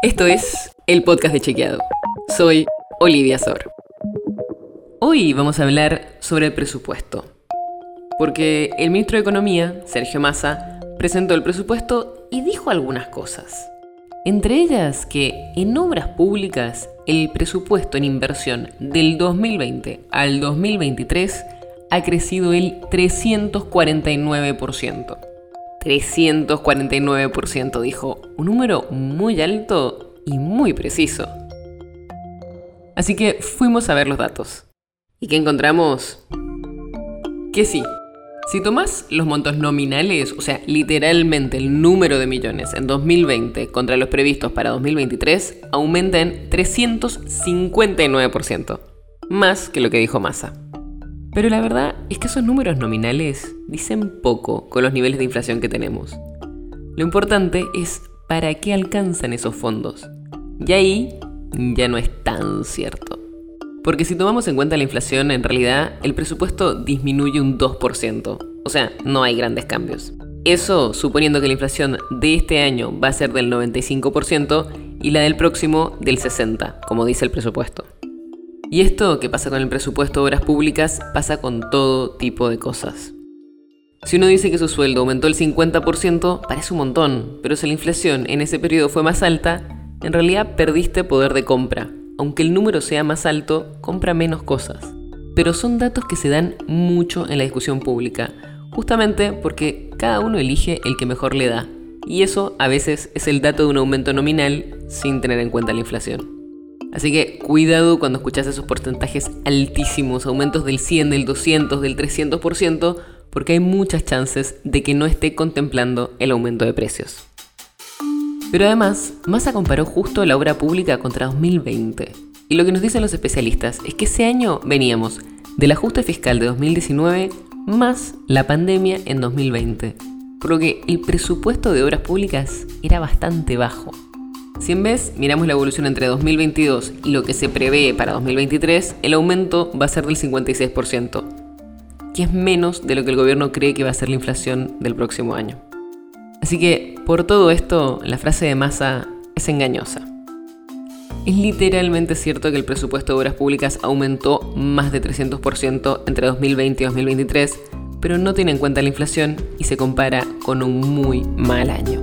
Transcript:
Esto es el podcast de Chequeado. Soy Olivia Sor. Hoy vamos a hablar sobre el presupuesto. Porque el ministro de Economía, Sergio Massa, presentó el presupuesto y dijo algunas cosas. Entre ellas que en obras públicas el presupuesto en inversión del 2020 al 2023 ha crecido el 349%. 349% dijo, un número muy alto y muy preciso. Así que fuimos a ver los datos. ¿Y qué encontramos? Que sí, si tomás los montos nominales, o sea, literalmente el número de millones en 2020 contra los previstos para 2023, aumenta en 359%, más que lo que dijo Massa. Pero la verdad es que esos números nominales dicen poco con los niveles de inflación que tenemos. Lo importante es para qué alcanzan esos fondos. Y ahí ya no es tan cierto. Porque si tomamos en cuenta la inflación, en realidad el presupuesto disminuye un 2%. O sea, no hay grandes cambios. Eso suponiendo que la inflación de este año va a ser del 95% y la del próximo del 60%, como dice el presupuesto. Y esto que pasa con el presupuesto de obras públicas pasa con todo tipo de cosas. Si uno dice que su sueldo aumentó el 50%, parece un montón, pero si la inflación en ese periodo fue más alta, en realidad perdiste poder de compra. Aunque el número sea más alto, compra menos cosas. Pero son datos que se dan mucho en la discusión pública, justamente porque cada uno elige el que mejor le da. Y eso a veces es el dato de un aumento nominal sin tener en cuenta la inflación. Así que cuidado cuando escuchas esos porcentajes altísimos, aumentos del 100, del 200, del 300%, porque hay muchas chances de que no esté contemplando el aumento de precios. Pero además, Massa comparó justo la obra pública contra 2020. Y lo que nos dicen los especialistas es que ese año veníamos del ajuste fiscal de 2019 más la pandemia en 2020. Por lo que el presupuesto de obras públicas era bastante bajo. Si en vez miramos la evolución entre 2022 y lo que se prevé para 2023, el aumento va a ser del 56%, que es menos de lo que el gobierno cree que va a ser la inflación del próximo año. Así que, por todo esto, la frase de Massa es engañosa. Es literalmente cierto que el presupuesto de obras públicas aumentó más de 300% entre 2020 y 2023, pero no tiene en cuenta la inflación y se compara con un muy mal año.